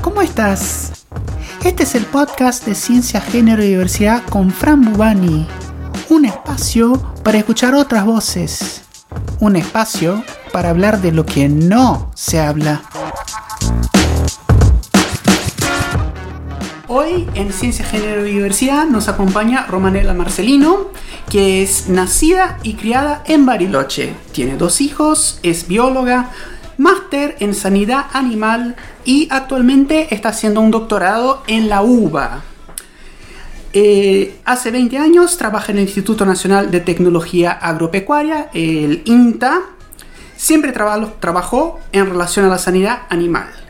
¿cómo estás? Este es el podcast de Ciencia, Género y Diversidad con Fran Bubani. Un espacio para escuchar otras voces. Un espacio para hablar de lo que no se habla. Hoy en Ciencia, Género y Diversidad nos acompaña Romanela Marcelino, que es nacida y criada en Bariloche. Tiene dos hijos, es bióloga, máster en sanidad animal y actualmente está haciendo un doctorado en la UBA. Eh, hace 20 años trabaja en el Instituto Nacional de Tecnología Agropecuaria, el INTA. Siempre trabajó en relación a la sanidad animal.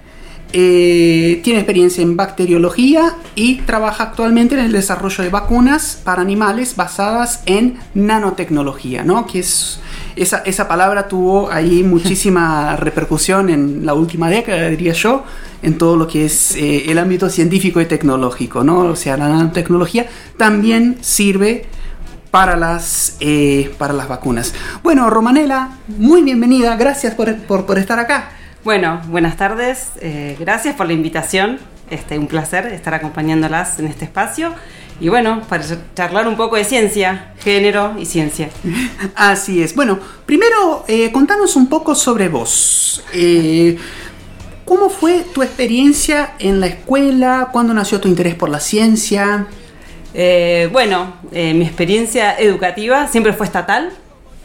Eh, tiene experiencia en bacteriología y trabaja actualmente en el desarrollo de vacunas para animales basadas en nanotecnología, ¿no? que es esa, esa palabra tuvo ahí muchísima repercusión en la última década, diría yo, en todo lo que es eh, el ámbito científico y tecnológico, ¿no? O sea, la nanotecnología también sirve para las, eh, para las vacunas. Bueno, Romanela, muy bienvenida, gracias por, por, estar acá. Bueno, buenas tardes, eh, gracias por la invitación, este, un placer estar acompañándolas en este espacio y bueno, para charlar un poco de ciencia, género y ciencia. Así es. Bueno, primero eh, contanos un poco sobre vos. Eh, ¿Cómo fue tu experiencia en la escuela? ¿Cuándo nació tu interés por la ciencia? Eh, bueno, mi experiencia educativa siempre fue estatal.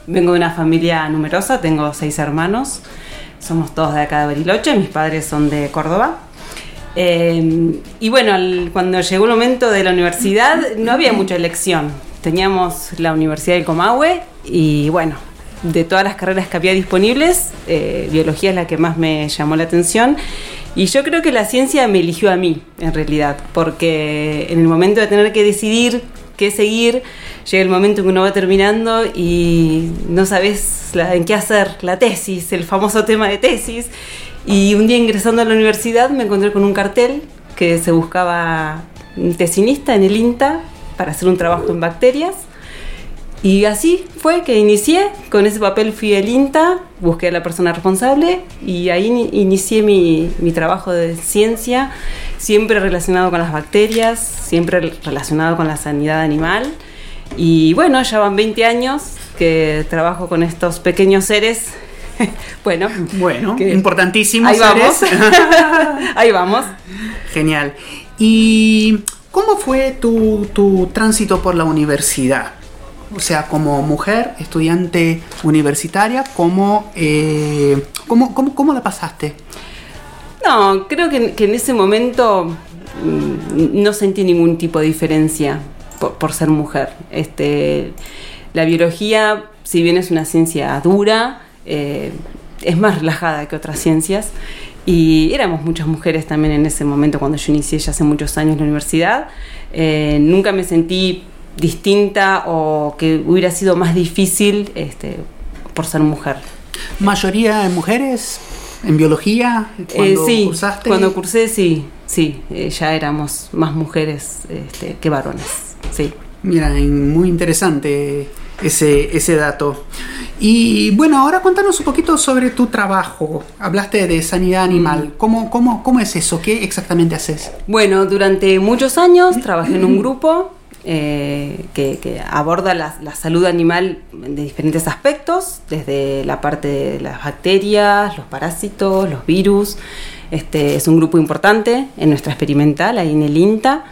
Vengo de una familia numerosa, tengo seis hermanos. Somos todos de acá de Bariloche, mis padres son de Córdoba. Eh, y bueno, cuando llegó el momento de la universidad no había mucha elección. Teníamos la Universidad del Comahue y bueno, de todas las carreras que había disponibles, eh, biología es la que más me llamó la atención. Y yo creo que la ciencia me eligió a mí, en realidad, porque en el momento de tener que decidir qué seguir, llega el momento en que uno va terminando y no sabes en qué hacer, la tesis, el famoso tema de tesis. Y un día ingresando a la universidad me encontré con un cartel que se buscaba un tesinista en el INTA para hacer un trabajo en bacterias. Y así fue que inicié, con ese papel fui al INTA, busqué a la persona responsable y ahí inicié mi, mi, trabajo de ciencia, siempre relacionado con las bacterias, siempre relacionado con la sanidad animal. Y bueno, ya van 20 años que trabajo con estos pequeños seres bueno, bueno, importantísimo. Ahí vamos. ahí vamos. Genial. ¿Y cómo fue tu, tránsito por la universidad? O sea, como mujer, estudiante universitaria, ¿cómo, eh, cómo, la pasaste? No, creo que, en ese momento mm, no sentí ningún tipo de diferencia por, ser mujer. Este, la biología, si bien es una ciencia dura, eh, es más relajada que otras ciencias. Y éramos muchas mujeres también en ese momento cuando yo inicié ya hace muchos años la universidad. Eh, nunca me sentí distinta o que hubiera sido más difícil este, por ser mujer. ¿Mayoría de mujeres en biología? Cuando eh, sí, cuando cursé sí, sí, ya éramos más mujeres este, que varones. Sí. Mira, muy interesante ese, ese dato. Y bueno, ahora cuéntanos un poquito sobre tu trabajo. Hablaste de sanidad animal. Mm. ¿Cómo, cómo, cómo es eso? ¿Qué exactamente haces? Bueno, durante muchos años trabajé en un grupo eh, que, aborda la, salud animal de diferentes aspectos, desde la parte de las bacterias, los parásitos, los virus. Este es un grupo importante en nuestra experimental, ahí en el INTA.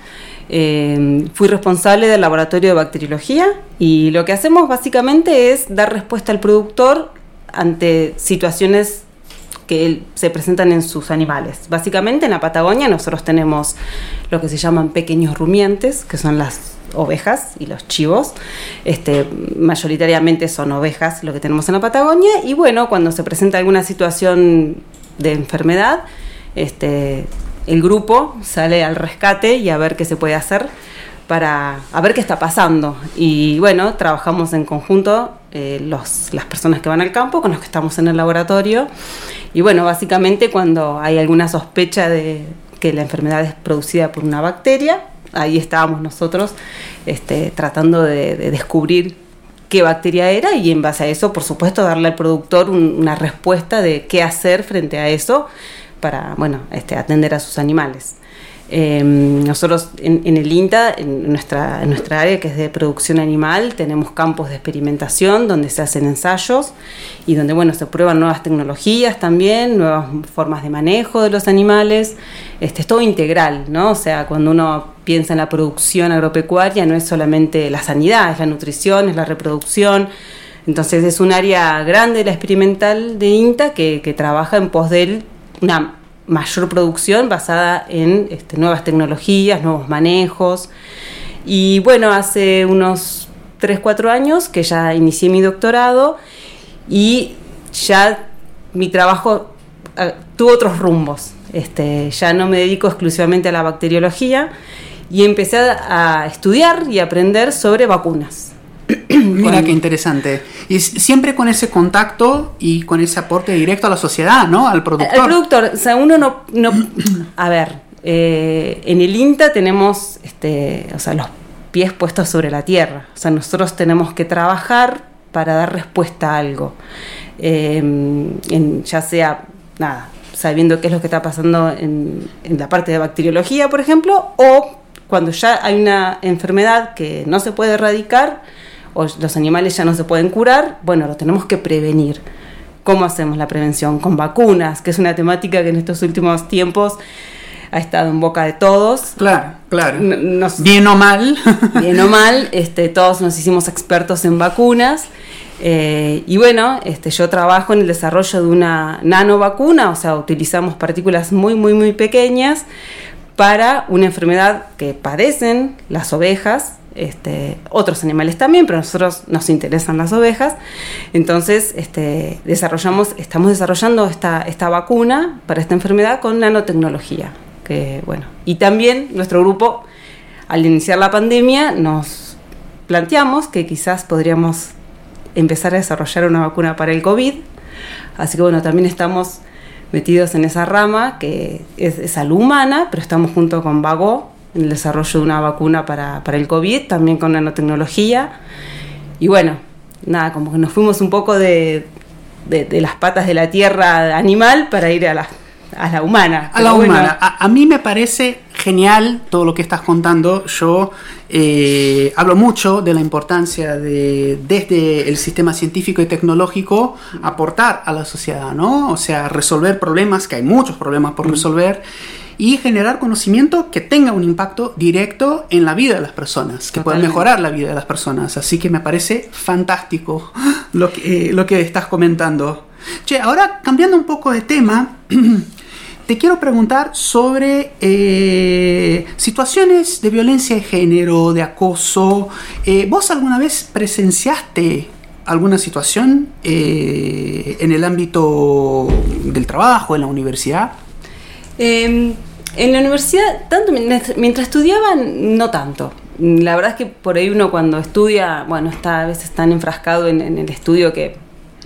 Eh, fui responsable del laboratorio de bacteriología y lo que hacemos básicamente es dar respuesta al productor ante situaciones que se presentan en sus animales. Básicamente en la Patagonia nosotros tenemos lo que se llaman pequeños rumiantes, que son las ovejas y los chivos. Este, mayoritariamente son ovejas lo que tenemos en la Patagonia y bueno, cuando se presenta alguna situación de enfermedad, este, el grupo sale al rescate y a ver qué se puede hacer para a ver qué está pasando. Y bueno, trabajamos en conjunto eh, los, las personas que van al campo con los que estamos en el laboratorio. Y bueno, básicamente cuando hay alguna sospecha de que la enfermedad es producida por una bacteria, ahí estábamos nosotros este, tratando de, descubrir qué bacteria era y en base a eso, por supuesto, darle al productor una respuesta de qué hacer frente a eso para bueno, este, atender a sus animales. Em, nosotros en, el INTA, en nuestra, en nuestra área que es de producción animal, tenemos campos de experimentación donde se hacen ensayos y donde bueno, se prueban nuevas tecnologías también, nuevas formas de manejo de los animales. Este, es todo integral, ¿no? O sea, cuando uno piensa en la producción agropecuaria, no es solamente la sanidad, es la nutrición, es la reproducción. Entonces es un área grande la experimental de INTA que, que trabaja en pos de una mayor producción basada en este, nuevas tecnologías, nuevos manejos. Y bueno, hace unos 3, 4 años que ya inicié mi doctorado y ya mi trabajo tuvo otros rumbos. Este, ya no me dedico exclusivamente a la bacteriología y empecé a estudiar y aprender sobre vacunas. Mira qué interesante. Y siempre con ese contacto y con ese aporte directo a la sociedad, ¿no? Al productor. Al productor, o sea, uno no... no a ver, eh, en el INTA tenemos, este, o sea, los pies puestos sobre la tierra. O sea, nosotros tenemos que trabajar para dar respuesta a algo. Em, ya sea, nada, sabiendo qué es lo que está pasando en, en la parte de bacteriología, por ejemplo, o cuando ya hay una enfermedad que no se puede erradicar, o los animales ya no se pueden curar, bueno, lo tenemos que prevenir. ¿Cómo hacemos la prevención? Con vacunas, que es una temática que en estos últimos tiempos ha estado en boca de todos. Claro, claro. bien o mal. bien o mal, este, todos nos hicimos expertos en vacunas. Eh, y bueno, este, yo trabajo en el desarrollo de una nanovacuna, o sea, utilizamos partículas muy, muy, muy pequeñas para una enfermedad que padecen las ovejas, este, otros animales también, pero a nosotros nos interesan las ovejas. Entonces, este, desarrollamos, estamos desarrollando esta, vacuna para esta enfermedad con nanotecnología. Bueno, y también nuestro grupo, al iniciar la pandemia, nos planteamos que quizás podríamos empezar a desarrollar una vacuna para el COVID. Así que bueno, también estamos metidos en esa rama que es, es salud humana, pero estamos junto con Vago en el desarrollo de una vacuna para, el COVID, también con nanotecnología. Y bueno, nada, como que nos fuimos un poco de, las patas de la tierra animal para ir a la, a la humana. A la humana. A, mí me parece genial todo lo que estás contando. Yo eh, hablo mucho de la importancia de, desde el sistema científico y tecnológico, aportar a la sociedad, ¿no? O sea, resolver problemas, que hay muchos problemas por mm. Y generar conocimiento que tenga un impacto directo en la vida de las personas, que pueda mejorar la vida de las personas. Así que me parece fantástico lo que, eh, lo que estás comentando. Che, ahora cambiando un poco de tema, te quiero preguntar sobre eh, situaciones de violencia de género, de acoso. Eh, ¿Vos alguna vez presenciaste alguna situación en el ámbito del trabajo, en la universidad? Em, en la universidad, tanto mientras estudiaba, no tanto. La verdad es que por ahí uno cuando estudia, bueno, está a veces tan enfrascado en, el estudio que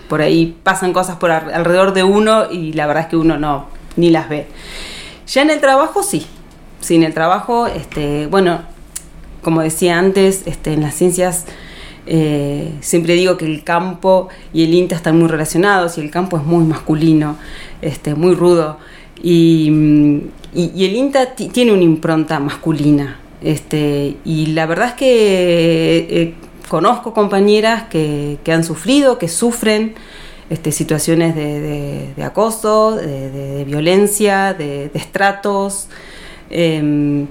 por ahí pasan cosas por alrededor de uno y la verdad es que uno no, ni las ve. Ya en el trabajo sí. Sí, en el trabajo, este, bueno, como decía antes, este, en las ciencias eh, siempre digo que el campo y el INTA están muy relacionados y el campo es muy masculino, este, muy rudo. Y, el INTA tiene una impronta masculina. Este, y la verdad es que eh, conozco compañeras que, han sufrido, que sufren este, situaciones de, acoso, de, violencia, de, estratos. Em,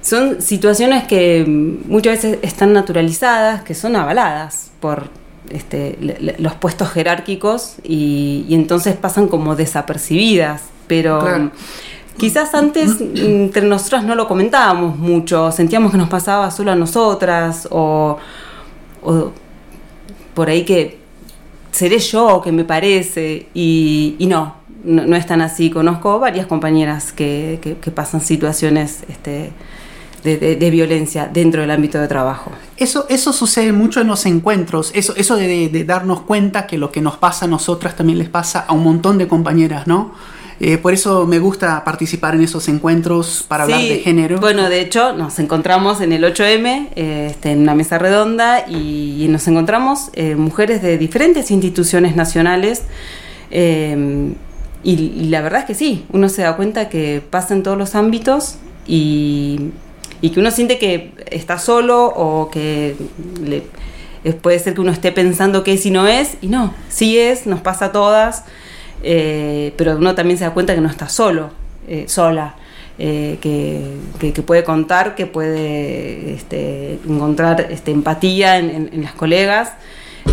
son situaciones que muchas veces están naturalizadas, que son avaladas por este, los puestos jerárquicos y, entonces pasan como desapercibidas pero quizás antes entre nosotras no lo comentábamos mucho, sentíamos que nos pasaba solo a nosotras o, por ahí que seré yo que me parece y, no, no, es tan así. Conozco varias compañeras que, pasan situaciones este, de, violencia dentro del ámbito de trabajo. Eso, eso sucede mucho en los encuentros, eso, eso de darnos cuenta que lo que nos pasa a nosotras también les pasa a un montón de compañeras, ¿no? Eh, por eso me gusta participar en esos encuentros para hablar de género. Bueno, de hecho, nos encontramos en el 8M, eh, este, en una mesa redonda, y, nos encontramos eh, mujeres de diferentes instituciones nacionales y, la verdad es que sí, uno se da cuenta que pasa en todos los ámbitos y, que uno siente que está solo o que puede ser que uno esté pensando que es y no es, y no, sí es, nos pasa a todas, eh, pero uno también se da cuenta que no está solo, eh, sola. Eh, que, puede contar, que puede este, encontrar este, empatía en, las colegas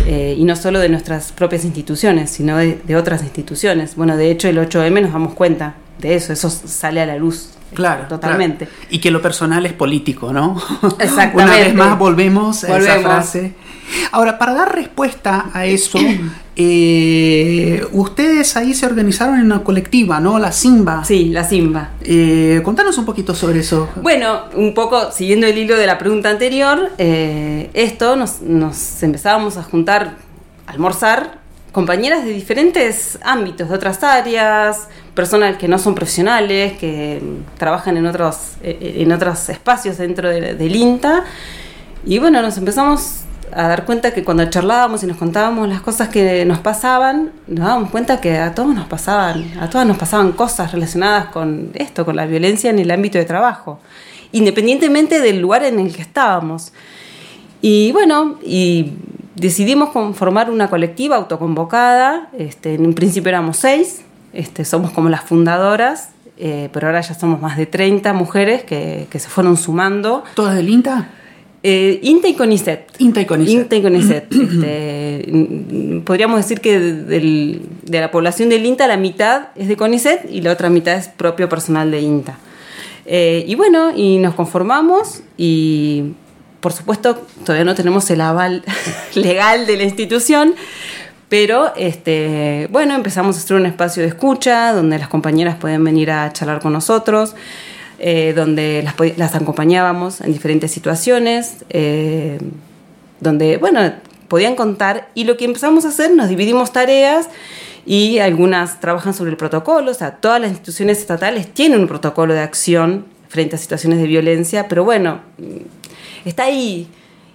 y no solo de nuestras propias instituciones, sino de, otras instituciones. Bueno, de hecho el 8M nos damos cuenta de eso, eso sale a la luz. Claro, totalmente. Y que lo personal es político, ¿no? Exactamente. Una vez más volvemos, a esa frase Ahora, para dar respuesta a eso, eh, ustedes ahí se organizaron en una colectiva, ¿no? La Simba. Sí, la Simba. Eh, contanos un poquito sobre eso. Bueno, un poco siguiendo el hilo de la pregunta anterior, eh, esto nos, empezábamos a juntar, a almorzar, compañeras de diferentes ámbitos, de otras áreas, personas que no son profesionales, que trabajan en otros, en otros espacios dentro del INTA. Y bueno, nos empezamos a dar cuenta que cuando charlábamos y nos contábamos las cosas que nos pasaban, nos dábamos cuenta que a todos nos pasaban, a todas nos pasaban cosas relacionadas con esto, con la violencia en el ámbito de trabajo, independientemente del lugar en el que estábamos. Y bueno, y decidimos conformar una colectiva autoconvocada, este, en un principio éramos seis, este, somos como las fundadoras, eh, pero ahora ya somos más de 30 mujeres que, que se fueron sumando. ¿Todas del INTA? Eh, INTA y CONICET. INTA y CONICET. INTA y CONICET. Este, podríamos decir que de la población del INTA la mitad es de CONICET y la otra mitad es propio personal de INTA. Eh, y bueno, y nos conformamos y por supuesto todavía no tenemos el aval legal de la institución, pero este, bueno, empezamos a hacer un espacio de escucha donde las compañeras pueden venir a charlar con nosotros. Eh, donde las, acompañábamos en diferentes situaciones, eh, donde, bueno, podían contar y lo que empezamos a hacer, nos dividimos tareas y algunas trabajan sobre el protocolo, o sea, todas las instituciones estatales tienen un protocolo de acción frente a situaciones de violencia, pero bueno, está ahí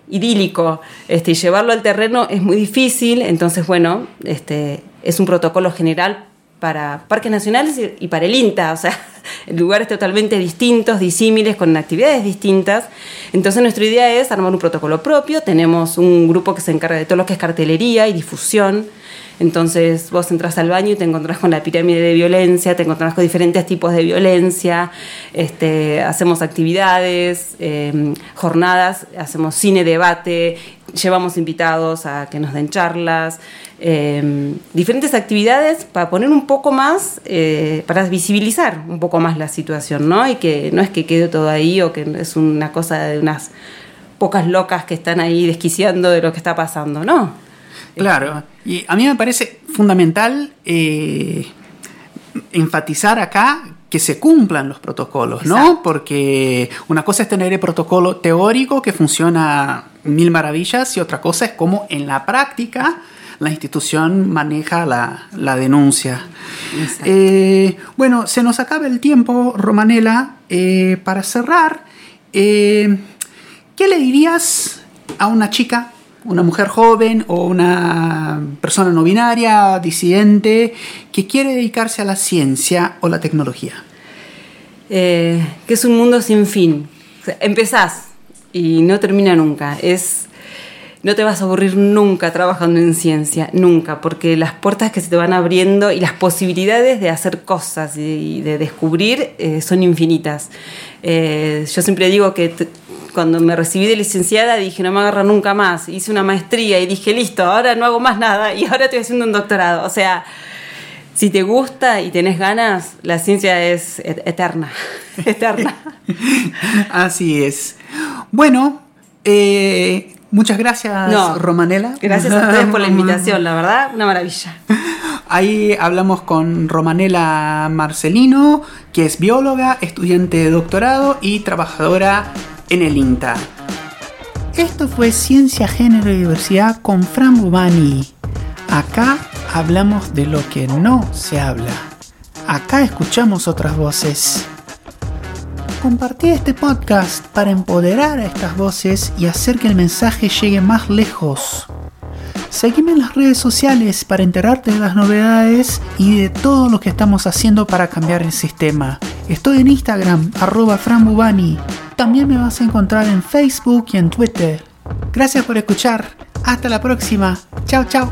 idílico, este, y llevarlo al terreno es muy difícil, entonces bueno, este, es un protocolo general para parques nacionales y, para el INTA, o sea, lugares totalmente distintos, disímiles, con actividades distintas. Entonces nuestra idea es armar un protocolo propio, tenemos un grupo que se encarga de todo lo que es cartelería y difusión, entonces vos entras al baño y te encontrás con la pirámide de violencia, te encontrás con diferentes tipos de violencia, este, hacemos actividades, em, jornadas, hacemos cine, debate, llevamos invitados a que nos den charlas, em, diferentes actividades para poner un poco más, eh, para visibilizar un poco más la situación, ¿no? Y que no es que quede todo ahí o que es una cosa de unas pocas locas que están ahí desquiciando de lo que está pasando, ¿no? Claro, y a mí me parece fundamental eh, enfatizar acá que se cumplan los protocolos, ¿no? Porque una cosa es tener el protocolo teórico que funciona mil maravillas y otra cosa es cómo en la práctica la institución maneja la, denuncia. Eh, bueno, se nos acaba el tiempo, Romanela. Eh, para cerrar, ¿qué le dirías a una chica una mujer joven o una persona no binaria, disidente, que quiere dedicarse a la ciencia o la tecnología? Eh, que es un mundo sin fin. empezás y no termina nunca. Es, no te vas a aburrir nunca trabajando en ciencia, nunca, porque las puertas que se te van abriendo y las posibilidades de hacer cosas y de descubrir eh, son infinitas. Eh, yo siempre digo que cuando me recibí de licenciada dije, no me agarro nunca más. Hice una maestría y dije, listo, ahora no hago más nada y ahora estoy haciendo un doctorado. O sea, si te gusta y tenés ganas, la ciencia es eterna, eterna. Así es. Bueno, eh, muchas gracias, Romanela. Gracias a ustedes por la invitación, la verdad, una maravilla. Ahí hablamos con Romanela Marcelino, que es bióloga, estudiante de doctorado y trabajadora en el INTA. Esto fue Ciencia, Género y Diversidad con Fran Bubani. Acá hablamos de lo que no se habla. Acá escuchamos otras voces. Compartí este podcast para empoderar a estas voces y hacer que el mensaje llegue más lejos. Seguime en las redes sociales para enterarte de las novedades y de todo lo que estamos haciendo para cambiar el sistema. Estoy en Instagram, arroba franbubani. También me vas a encontrar en Facebook y en Twitter. Gracias por escuchar. Hasta la próxima. Chao, chao.